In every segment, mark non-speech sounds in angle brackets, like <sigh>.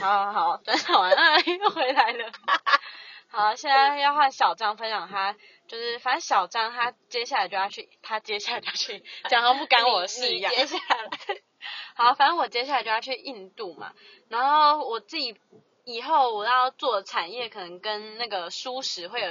好好好，分享完了又回来了。<laughs> 好，现在要换小张分享他，就是反正小张他接下来就要去，他接下来就要去，<laughs> 讲到不干我的事一样。接下来，<laughs> 好，反正我接下来就要去印度嘛，然后我自己以后我要做的产业可能跟那个舒适会有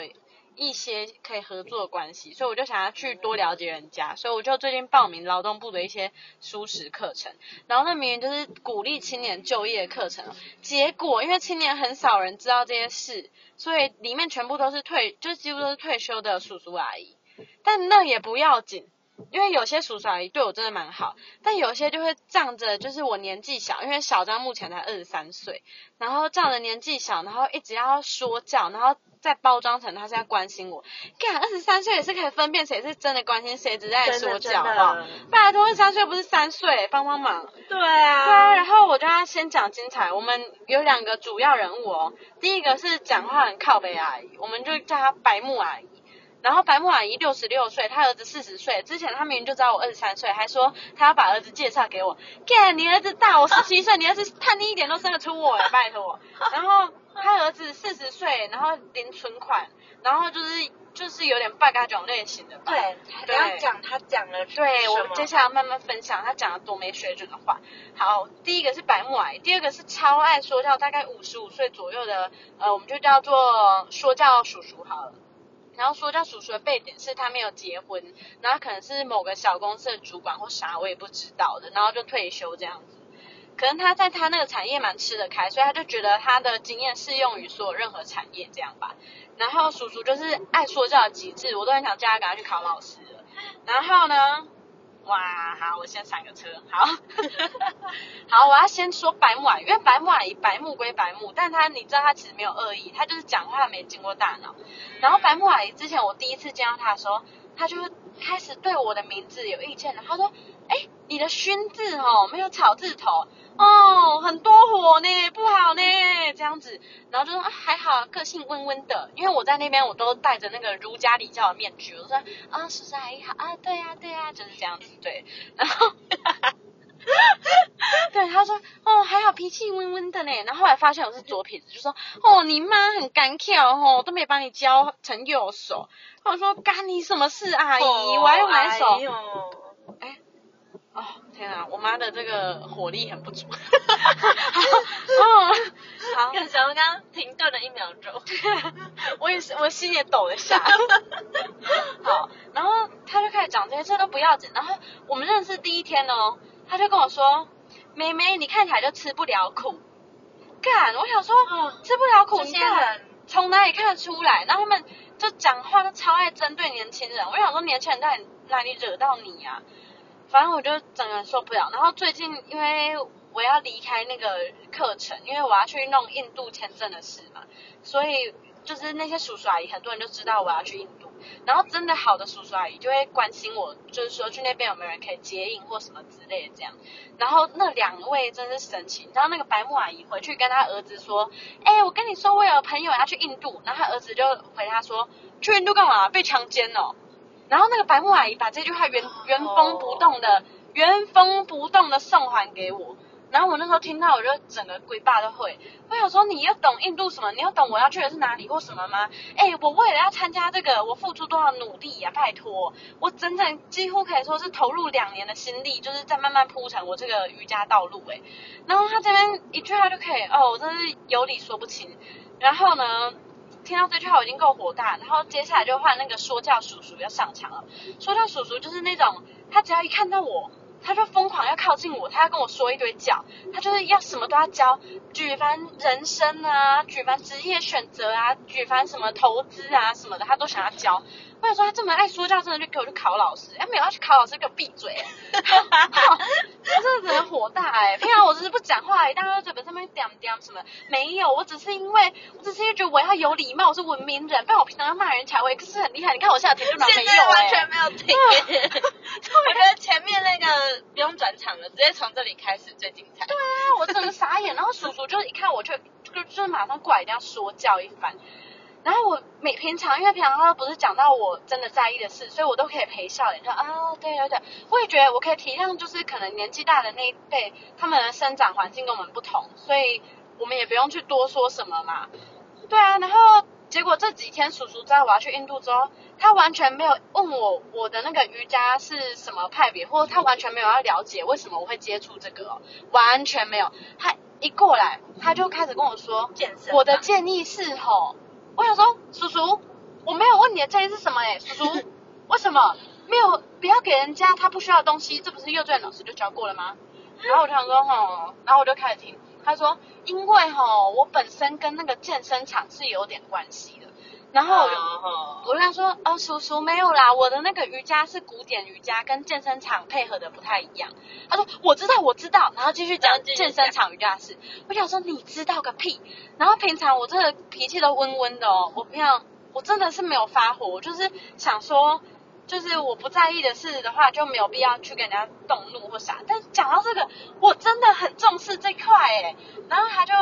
一些可以合作的关系，所以我就想要去多了解人家，所以我就最近报名劳动部的一些舒适课程，然后那明明就是鼓励青年就业课程，结果因为青年很少人知道这些事，所以里面全部都是退，就几乎都是退休的叔叔阿姨，但那也不要紧。因为有些叔叔阿姨对我真的蛮好，但有些就会仗着就是我年纪小，因为小张目前才二十三岁，然后仗着年纪小，然后一直要说教，然后再包装成他是在关心我。干，二十三岁也是可以分辨谁是真的关心，谁只是在说教，好不好？拜托，二十三岁不是三岁，帮帮忙。对啊，对啊，然后我就要先讲精彩，我们有两个主要人物哦，第一个是讲话很靠北阿姨，我们就叫她白木阿姨。然后白木阿姨六十六岁，她儿子四十岁。之前她明明就知道我二十三岁，还说她要把儿子介绍给我。干，你儿子大我十七岁，你儿子叛逆一点都生得出我，<laughs> 拜托。然后他儿子四十岁，然后零存款，然后就是就是有点败家种类型的吧。对，你要讲他讲了对我接下来慢慢分享他讲了多没水准的话。好，第一个是白木阿姨，第二个是超爱说教，大概五十五岁左右的，呃，我们就叫做说教叔叔好了。然后说叫叔叔的背景是他没有结婚，然后可能是某个小公司的主管或啥，我也不知道的，然后就退休这样子。可能他在他那个产业蛮吃得开，所以他就觉得他的经验适用于所有任何产业这样吧。然后叔叔就是爱说教极致，我都很想叫他赶快去考老师。然后呢？哇，好，我先上个车，好，<laughs> 好，我要先说白木阿姨，因为白木阿姨白木归白木，但他你知道他其实没有恶意，他就是讲话没经过大脑。然后白木阿姨之前我第一次见到他的时候，他就开始对我的名字有意见了，他说，哎，你的熏字哦没有草字头。哦，很多火呢，不好呢，这样子，然后就说还好，个性温温的，因为我在那边我都戴着那个儒家礼教的面具，我说啊，叔叔阿姨好啊，对呀对呀，就是这样子，对，然后，<laughs> <laughs> 对，他说哦还好脾气温温的呢，然后后来发现我是左撇子，就说哦你妈很干跳哦，都没把你教成右手，我说干你什么事阿姨，我还用哪手？哎。哦，天啊，我妈的这个火力很不足。好，<laughs> 好，感觉我刚刚停顿了一秒钟，<laughs> 我也是，我心也抖了一下。好，然后他就开始讲这些，这都不要紧。然后我们认识第一天哦，他就跟我说：“妹妹，你看起来就吃不了苦。”干，我想说，吃不了苦，你看从哪里看得出来？然后他们就讲话都超爱针对年轻人。我想说，年轻人在哪里惹到你啊？反正我就整个人受不了，然后最近因为我要离开那个课程，因为我要去弄印度签证的事嘛，所以就是那些叔叔阿姨很多人就知道我要去印度，然后真的好的叔叔阿姨就会关心我，就是说去那边有没有人可以接应或什么之类的这样。然后那两位真是神奇，然后那个白木阿姨回去跟他儿子说，哎，我跟你说我有朋友要去印度，然后他儿子就回他说，去印度干嘛？被强奸哦。然后那个白木阿姨把这句话原原封不动的原封不动的送还给我，然后我那时候听到我就整个鬼爸都会，我想说你要懂印度什么？你要懂我要去的是哪里或什么吗？哎，我为了要参加这个，我付出多少努力呀？拜托，我整整几乎可以说是投入两年的心力，就是在慢慢铺成我这个瑜伽道路哎。然后他这边一句话就可以，哦，我真是有理说不清。然后呢？听到这句话我已经够火大，然后接下来就换那个说教叔叔要上场了。说教叔叔就是那种，他只要一看到我，他就疯狂要靠近我，他要跟我说一堆教，他就是要什么都要教，举凡人生啊，举凡职业选择啊，举凡什么投资啊什么的，他都想要教。我想说他这么爱说教，真的就给我去考老师。哎，没有要去考老师，给我闭嘴！我真的真的火大哎！平常我只是不讲话，大家都嘴巴上面点点什么，没有，我只是因为，我只是因为觉得我要有礼貌，我是文明人，不然我平常要骂人才会，可是很厉害。你看我现在停顿没有完全没有停。我觉得前面那个不用转场了，直接从这里开始最精彩。对啊，我真的傻眼。然后叔叔就一看我就就就是马上过来一定要说教一番。然后我每平常，因为平常他不是讲到我真的在意的事，所以我都可以陪笑脸说啊，对对对，我也觉得我可以体谅，就是可能年纪大的那一辈，他们的生长环境跟我们不同，所以我们也不用去多说什么嘛。对啊，然后结果这几天叔叔知道我要去印度之后，他完全没有问我我的那个瑜伽是什么派别，或者他完全没有要了解为什么我会接触这个、哦，完全没有。他一过来，他就开始跟我说，健身我的建议是吼，我想说，叔叔，我没有问你的建议是什么哎、叔叔，<laughs> 为什么没有不要给人家他不需要的东西？这不是幼稚园老师就教过了吗？然后我就想说，吼，然后我就开始听，他说，因为吼，我本身跟那个健身场是有点关系的，然后我跟他说，哦，叔叔没有啦，我的那个瑜伽是古典瑜伽，跟健身场配合的不太一样。他说我知道，我知道，然后继续讲健身场瑜伽的事。我想说你知道个屁！然后平常我这个脾气都温温的哦，我平常我真的是没有发火，我就是想说，就是我不在意的事的话，就没有必要去跟人家动怒或啥。但讲到这个，我真的很重视这块哎，然后他就。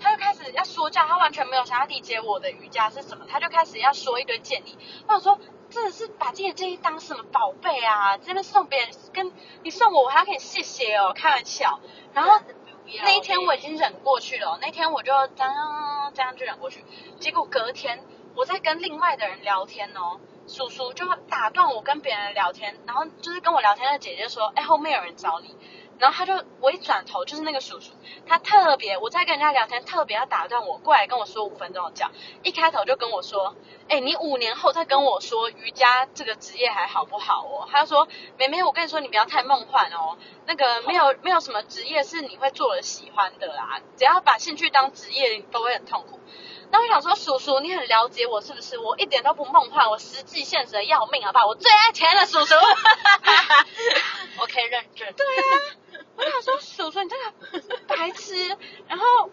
他就开始要说教，他完全没有想要理解我的瑜伽是什么，他就开始要说一堆建议。我想说，真的是把自己的建议当什么宝贝啊？真的送别人，跟你送我，我还要给你谢谢哦，开玩笑。然后那一天我已经忍过去了哦，那天我就这样这样就忍过去。结果隔天我在跟另外的人聊天哦，叔叔就打断我跟别人聊天，然后就是跟我聊天的姐姐说，哎，后面有人找你。然后他就我一转头就是那个叔叔，他特别我在跟人家聊天，特别要打断我过来跟我说五分钟的讲，一开头就跟我说，哎，你五年后再跟我说瑜伽这个职业还好不好哦？他就说，妹妹，我跟你说你不要太梦幻哦，那个没有 <laughs> 没有什么职业是你会做了喜欢的啦，只要把兴趣当职业，你都会很痛苦。那我想说，叔叔，你很了解我是不是？我一点都不梦幻，我实际现实的要命，好不好？我最爱钱了，叔叔。<laughs> 我可以认证。对啊，我想说，叔叔你这个白痴，然后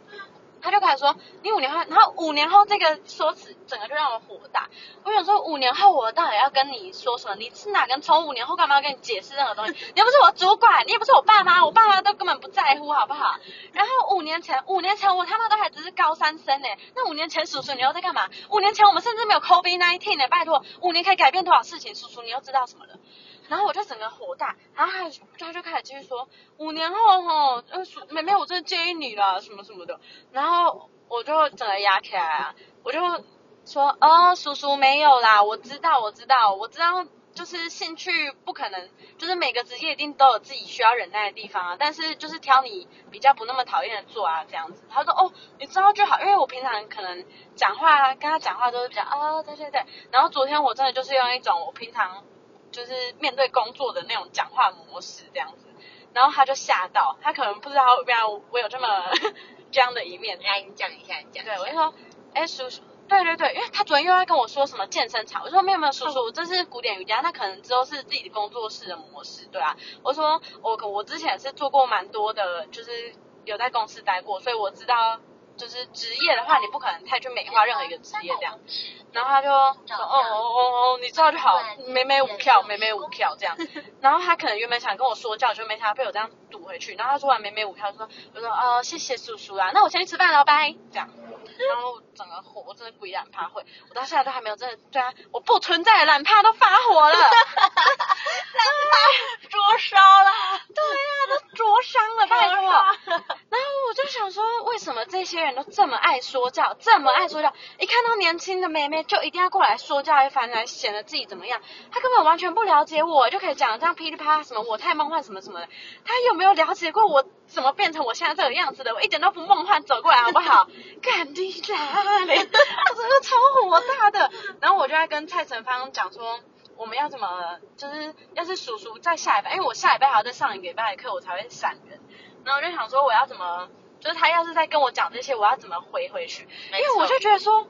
开始说你五年后，然后五年后这个说辞整个就让我火大。我想说五年后我到底要跟你说什么？你是哪根葱？五年后干嘛要跟你解释任何东西？你又不是我主管，你也不是我爸妈，我爸妈都根本不在乎，好不好？然后五年前，五年前我他妈都还只是高三生呢，那五年前叔叔你又在干嘛？五年前我们甚至没有 COVID nineteen 呢，拜托，五年可以改变多少事情？叔叔你又知道什么了？然后我就整个火大，然后他他就开始继续说，五年后吼，呃，叔妹妹我真的建议你啦，什么什么的。然后我就整个压起来啊，我就说，哦，叔叔没有啦，我知道，我知道，我知道，就是兴趣不可能，就是每个职业一定都有自己需要忍耐的地方啊，但是就是挑你比较不那么讨厌的做啊，这样子。他说，哦，你知道就好，因为我平常可能讲话跟他讲话都是比较，哦，对对对。然后昨天我真的就是用一种我平常。就是面对工作的那种讲话模式这样子，然后他就吓到，他可能不知道原来我有这么 <laughs> 这样的一面。来，你讲一下，你讲一下。对，我就说，哎，叔叔，对对对，因为他昨天又在跟我说什么健身场，我说没有没有，叔叔，这是古典瑜伽，那可能之后是自己的工作室的模式，对啊。我说我我之前是做过蛮多的，就是有在公司待过，所以我知道。就是职业的话，你不可能太去美化任何一个职业这样。然后他就说，哦哦哦哦，你知道就好，美美五票，美美五票这样。<laughs> 然后他可能原本想跟我说教，就没想到被我这样堵回去。然后他说完美美五票，说，我说哦，谢谢叔叔啊，那我先去吃饭了，拜。这样。然后整个火，我真的鬼懒趴会，我到现在都还没有真的对啊，我不存在的懒趴都发火了，<laughs> 懒趴 <laughs> 灼烧了，对啊，都灼伤了，拜托。然后我就想说，为什么这些人都这么爱说教，这么爱说教？一看到年轻的妹妹就一定要过来说教一番，来显得自己怎么样？他根本完全不了解我，就可以讲这样噼里啪啦什么我太梦幻什么什么的。他有没有了解过我怎么变成我现在这个样子的？我一点都不梦幻，走过来好不好？<laughs> 干你啦嘞！我真的超火大的。然后我就在跟蔡成芳讲说。我们要怎么，就是要是叔叔在下一拜，因为我下礼拜还要再上一个礼拜的课，我才会闪人。然后我就想说，我要怎么，就是他要是在跟我讲这些，我要怎么回回去？因为我就觉得说，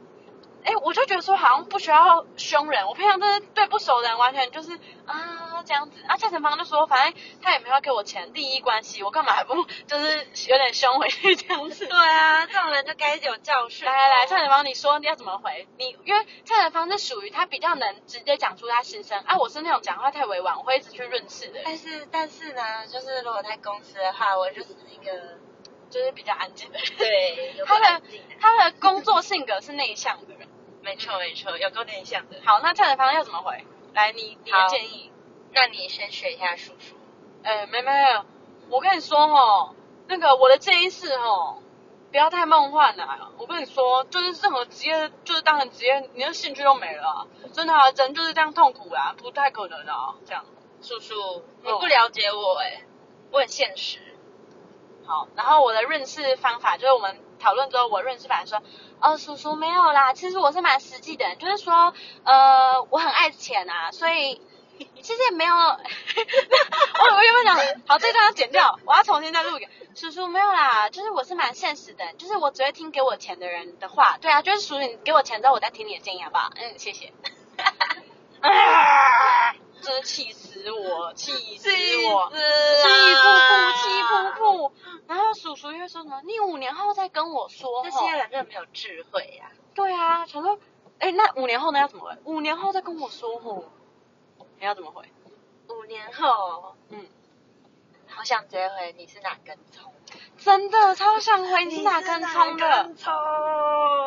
哎，我就觉得说好像不需要凶人，我平常真是对不熟的人完全就是啊这样子。啊，蔡成芳就说，反正他也没有给我钱，利益关系，我干嘛还不就是有点凶回去这样子？对啊，这种人就该有教训。来来来，蔡成芳，你说你要怎么回？你因为蔡成芳是属于他比较能直接讲出他心声，啊，我是那种讲话太委婉，我会一直去润饰的，但是但是呢，就是如果在公司的话，我就是一个就是比较安静的人。对，有他的他的工作性格是内向的人。没错没错，有够内向的。好，那蔡成芳要怎么回？来，你你的建议。那你先学一下叔叔。哎，妹妹，我跟你说哦，那个我的建议是哦，不要太梦幻了、我跟你说，就是任何职业，就是当成职业，你的兴趣都没了啊、真的啊，人就是这样痛苦啊，不太可能啊，这样。叔叔，你不了解我哎、我很现实。好，然后我的润饰方法就是我们讨论之后，我润饰法说，哦，叔叔没有啦，其实我是蛮实际的人，就是说，呃，我很爱钱啊，所以其实也没有，我 <laughs> 我原本想，<laughs> 好，这段要剪掉，我要重新再录一个。叔叔没有啦，就是我是蛮现实的人，就是我只会听给我钱的人的话，对啊，就是叔叔你给我钱之后，我再听你的建议好不好？嗯，谢谢。啊！<laughs> 真的气死我，气死我！气噗噗，气噗噗。然后叔叔又会说什么？你五年后再跟我说。那些人真的没有智慧呀、对啊，想说，哎，那五年后呢要怎么回？五年后再跟我说吼。你要怎么回？五年后，嗯，好想直接回你是哪根葱？真的超想回你是哪根葱的。葱？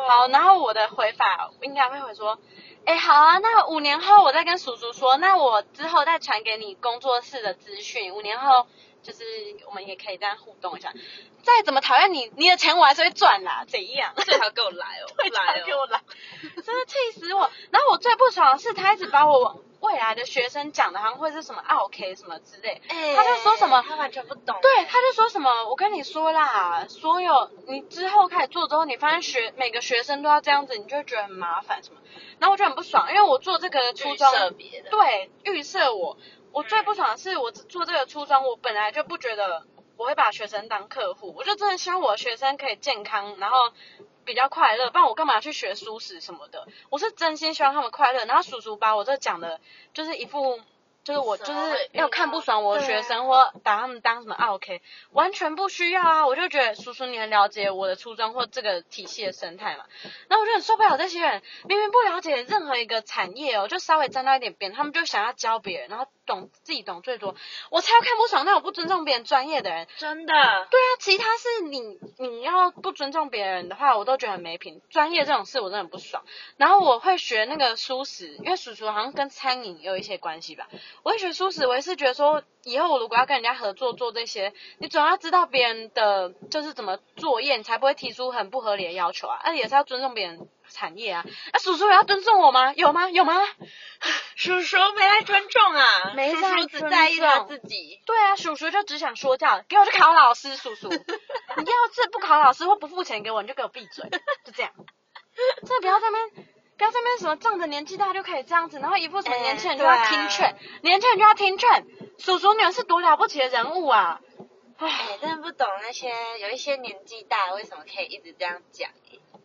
好，然后我的回法应该会回说，哎，好啊，那五年后我再跟叔叔说，那我之后再传给你工作室的资讯，五年后就是我们也可以这样互动一下。再怎么讨厌你，你的钱我还是会赚啦，怎样？最好给我来哦，<laughs> 会，来哦。给我来，<laughs> 真的气死我！然后我最不爽的是，他一直把我未来的学生讲的好像会是什么 OK 什么之类，哎他就说什么他完全不懂。对，他就说什么，我跟你说啦，所有你之后开始做之后，你发现学每个学生都要这样子，你就会觉得很麻烦什么。然后我就很不爽，因为我做这个初预中，设别的。对，预设我，我最不爽的是我做这个初衷，我本来就不觉得我会把学生当客户，我就真的希望我的学生可以健康，然后比较快乐，不然我干嘛去学书史什么的？我是真心希望他们快乐。然后叔叔把我这讲的，就是一副。就是我就是要看不爽我的学生，或把他们当什么啊 OK，完全不需要啊！我就觉得叔叔你很了解我的初衷或这个体系的生态嘛，然后我就很受不了这些人，明明不了解任何一个产业哦，就稍微沾到一点边，他们就想要教别人，然后懂自己懂最多，我才要看不爽那种不尊重别人专业的人。真的。对啊，其他是你你要不尊重别人的话，我都觉得很没品。专业这种事我真的很不爽。然后我会学那个书史，因为叔叔好像跟餐饮有一些关系吧。我会学书史，我也是觉得说，以后我如果要跟人家合作做这些，你总要知道别人的就是怎么作业，你才不会提出很不合理的要求啊。而、也是要尊重别人产业啊。那、叔叔也要尊重我吗？有吗？有吗？<laughs> 叔叔没来尊重啊，叔没在叔只在意他自己。对啊，叔叔就只想说教，给我去考老师，叔叔。你要是不考老师或不付钱给我，你就给我闭嘴，就这样。真的不要在那边，不要在那边什么仗着年纪大就可以这样子，然后一副什么哎年轻人就要听劝，年轻人就要听劝。叔叔你们是多了不起的人物啊！唉，哎，真的不懂那些有一些年纪大为什么可以一直这样讲。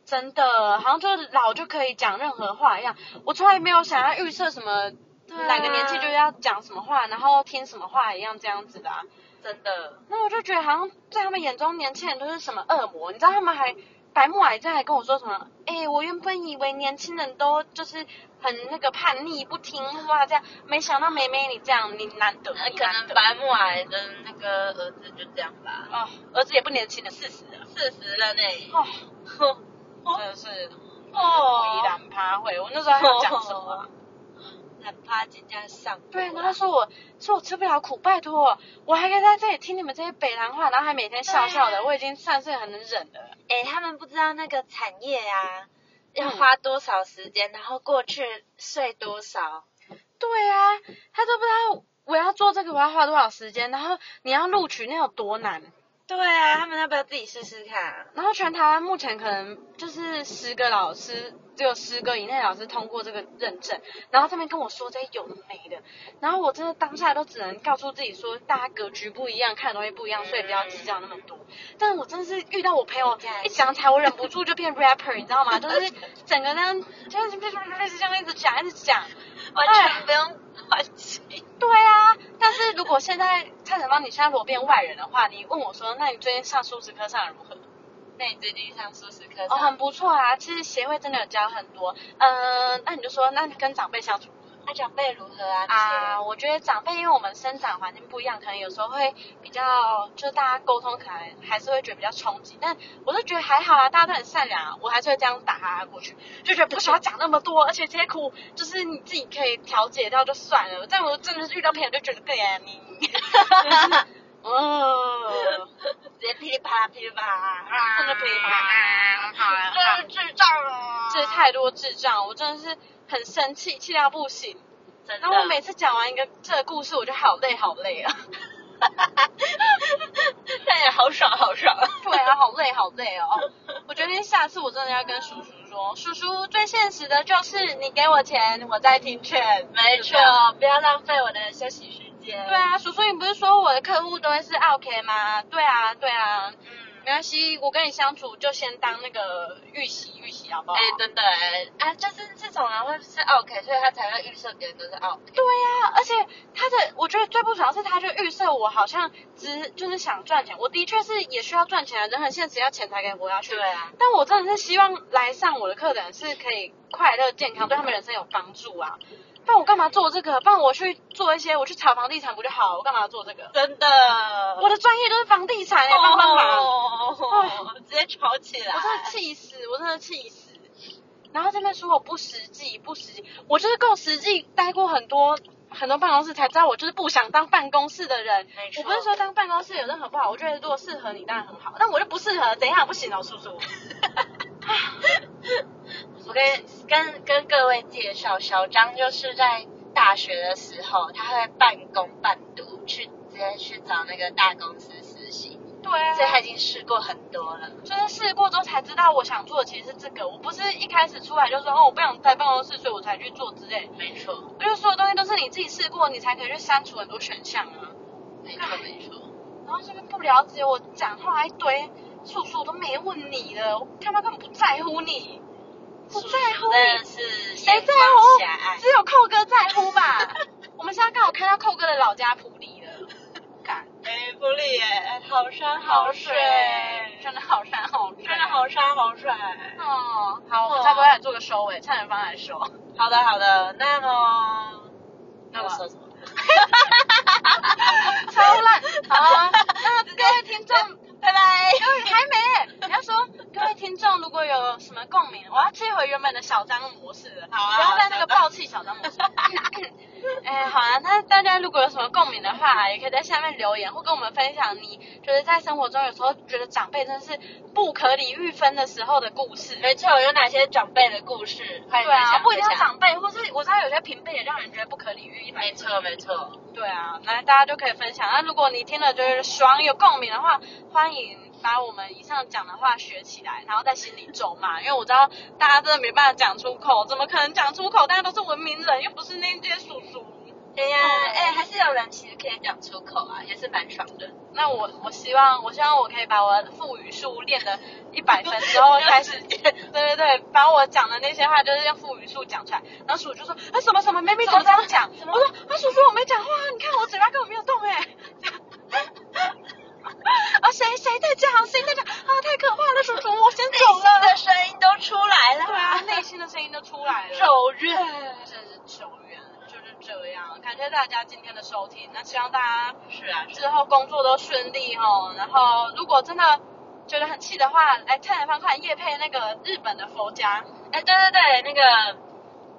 真的，好像就是老就可以讲任何话一样。我从来没有想要预设什么哪个年纪就要讲什么话，然后听什么话一样这样子的、啊。真的，那我就觉得好像在他们眼中，年轻人都是什么恶魔，你知道他们还白木矮在还跟我说什么？哎、我原本以为年轻人都就是很那个叛逆不听话这样，没想到妹妹你这样，你难得，呃可能白木矮的那个儿子就这样吧，哦，儿子也不年轻了，四十了，四十了呢。哦，真的是哦。依然趴会，我那时候还要讲什么啊？哪怕今天上对，然后说我说我吃不了苦，拜托，我还可以在这里听你们这些北南话，然后还每天笑笑的，对我已经算是很能忍了。哎、他们不知道那个产业啊，要嗯花多少时间，然后过去睡多少。对啊，他都不知道我要做这个我要花多少时间，然后你要录取那有多难。对啊，他们要不要自己试试看、然后全台湾目前可能就是十个老师，只有十个以内老师通过这个认证，然后他们跟我说这些有的没的，然后我真的当下都只能告诉自己说，大家格局不一样，看的东西不一样，所以不要计较那么多。但我真的是遇到我朋友一讲起来，我忍不住就变 rapper，你知道吗？就是整个人就是就是这样一直讲一直讲，完全不用换气。对啊，但是如果现在蔡成芳你现在如果变外人的话，你问我说，那你最近上数值课上得如何？那你最近上素食课哦，很不错啊，其实协会真的有教很多。嗯、那你就说，那你跟长辈相处？那长辈如何啊？啊，我觉得长辈因为我们生长环境不一样，可能有时候会比较，就是大家沟通可能还是会觉得比较冲击。但我是觉得还好啊，大家都很善良啊，我还是会这样打哈哈过去，就觉得不需要讲那么多，而且这些苦就是你自己可以调节掉就算了。但我真的是遇到朋友就觉得更严你。就是嗯，直接噼里啪啦噼里啪啦，啊 <laughs> 真的噼里啪啦真是智障啊！这太多智障，我真的是很生气，气到不行。真的，然后我每次讲完一个这个故事，我就好累好累啊。<laughs> 但也好爽好爽。<laughs> 对啊，好累好累哦。我决定下次我真的要跟叔叔说，叔叔最现实的就是你给我钱，我再听劝。没错，不要浪费我的休息时间。对啊，叔叔你不是说我的客户都会是 OK 吗？对啊，对啊。嗯。没关系，我跟你相处就先当那个预习预习好不好？哎，真的哎，啊，就是这种人会是 OK，所以他才会预设别人都是 OK。对呀、而且他的我觉得最不爽的是，他就预设我好像只就是想赚钱，我的确是也需要赚钱的，人很现实，要钱才可以活下去。对啊，但我真的是希望来上我的课的人是可以快乐健康，对他们人生有帮助啊。不然我干嘛做这个？不然我去做一些，我去炒房地产不就好了？我干嘛要做这个？真的。我的专业就是房地产，哎帮帮忙。哦，直接吵起来。我真的气死，我真的气死。然后这边说我不实际，不实际，我就是够实际，待过很多很多办公室，才知道我就是不想当办公室的人。我不是说当办公室有任何不好，我觉得如果适合你当然很好，但我就不适合，等一下不行哦，叔叔。<laughs> 我跟跟跟各位介绍，小张就是在大学的时候，他会半工半读，去直接去找那个大公司实习，对啊所以他已经试过很多了。就是试过之后才知道我想做的其实是这个，我不是一开始出来就说哦我不想在办公室，所以我才去做之类。没错，我觉得所有东西都是你自己试过，你才可以去删除很多选项啊。没错，没错。然后这边不了解我讲话一堆，叔叔都没问你了，我他妈根本不在乎你，不在乎真的你，是谁在乎？只有寇哥在乎吧？我们现在刚好开到寇哥的老家普里了，<laughs> 干，哎，不理耶，好山好水，真的好山好水，真的好山好水。哦，好，我们差不多来做个收尾，蔡元芳来说。好的好的，那么那我说什么？<laughs> 超烂。好啊，那各位听众，拜拜。各位还没，你要说各位听众如果有什么共鸣，我要切回原本的小张模式了，好啊不要在那个暴气小张模式。<laughs> <laughs> 哎，好啊，那大家如果有什么共鸣的话，也可以在下面留言，或跟我们分享你就是在生活中有时候觉得长辈真的是不可理喻分的时候的故事。没错，有哪些长辈的故事？对啊，不一定要长辈，或是我知道有些平辈也让人觉得不可理喻没错没错，对啊，那大家就可以分享。那如果你听了就是爽有共鸣的话，欢迎把我们以上讲的话学起来，然后在心里咒骂。因为我知道大家真的没办法讲出口，怎么可能讲出口？大家都是文明人，又不是那些叔叔。对呀，嗯哎，还是有人其实可以讲出口啊，也是蛮爽的。那我我希望我希望我可以把我的腹语术练的一百分之后开始，<laughs> 对对对，把我讲的那些话就是用腹语术讲出来。然后叔叔就说啊什么什么，妹妹怎么这样讲？我说啊叔叔我没讲话啊，你看我嘴巴根本没有动哎、<laughs> 啊谁谁在讲谁在讲啊太可怕了叔叔我先走内心了。的声音都出来了。对啊，内心的声音都出来了。咒怨。真是咒怨，就是这样。感谢大家今天的收听，那希望大家是啊，之后工作都顺利哦。然后如果真的觉得很气的话，来蔡元芳看叶配那个日本的佛家，哎，对对对，那个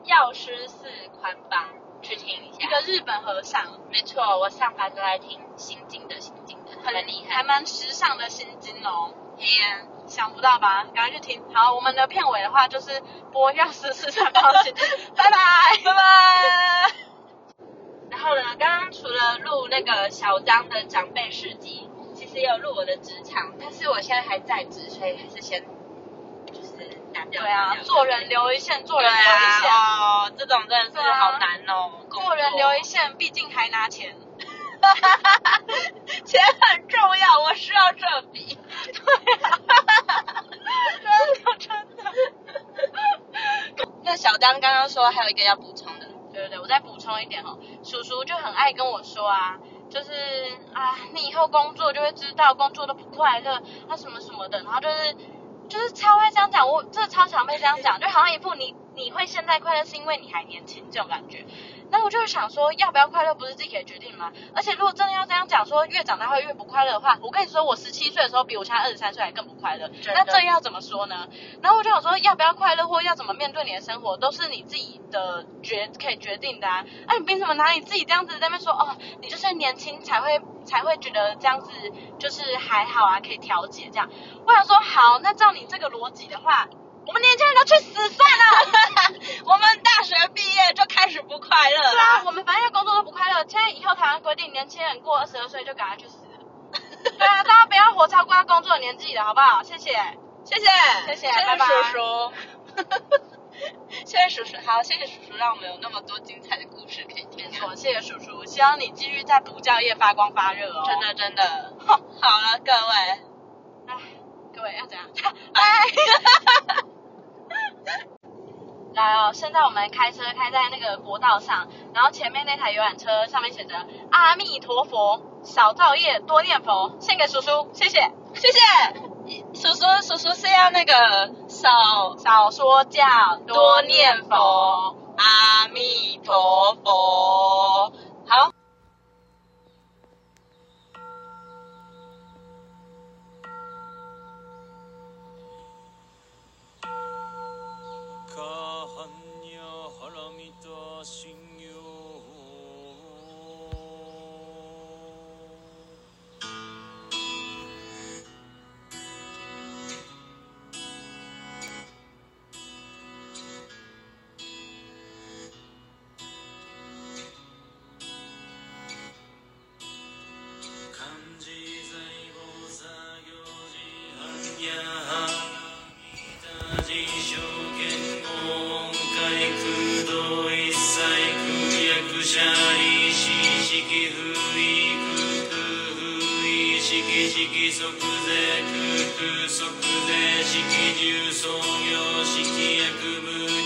药师寺宽邦，去听一下。一个日本和尚，没错，我上班都在听心经的心经的，很厉害。还蛮时尚的新金哦。嘿呀，想不到吧？赶快去听。好，我们的片尾的话就是播药师寺三方心经，拜拜。拜拜。然后呢，刚刚除了录那个小张的长辈事迹，其实也有录我的职场，但是我现在还在职，所以还是先就是。对啊做人留一线，做人留一线，啊，哦，这种真的是好难哦。工做人留一，线，毕竟还拿钱。哈 <laughs> 钱很重要，我需要这笔。真的真的。那小张刚刚说还有一个要补充的，对对对，我再补充一点哦，叔叔就很爱跟我说啊，就是啊，你以后工作就会知道工作都不快乐，啊什么什么的，然后就是就是超会这样讲，我这超常被这样讲，就好像一副你你会现在快乐是因为你还年轻这种感觉。然后我就想说，要不要快乐不是自己可以决定吗？而且如果真的要这样讲，说越长大会越不快乐的话，我跟你说，我十七岁的时候比我现在二十三岁还更不快乐。那这要怎么说呢？然后我就想说，要不要快乐或要怎么面对你的生活，都是你自己的决可以决定的啊。哎、你凭什么拿你自己这样子在那边说哦，你就是年轻才会才会觉得这样子就是还好啊，可以调节这样。我想说，好，那照你这个逻辑的话，我们年轻人都去死算了。<laughs> 我们大学毕业就开始不快乐了。对啊，我们反正工作都不快乐。现在以后台湾规定，年轻人过二十二岁就赶快去死。<laughs> 对啊，大家不要活超过要工作的年纪了，好不好？谢谢。谢谢，谢谢谢谢拜拜叔叔。<laughs> 谢谢叔叔，好，谢谢叔叔，让我们有那么多精彩的故事可以听。没错，谢谢叔叔，希望你继续在补教业发光发热哦。真的真的。好了，各位，唉，各位要怎样？<laughs> 拜。<laughs> 来哦，现在我们开车开在那个国道上，然后前面那台游览车上面写着“阿弥陀佛，少造业，多念佛”，献给叔叔，谢谢。谢谢叔叔，叔叔是要那个少少说教，多念佛，阿弥陀佛。好。式重創業式薬部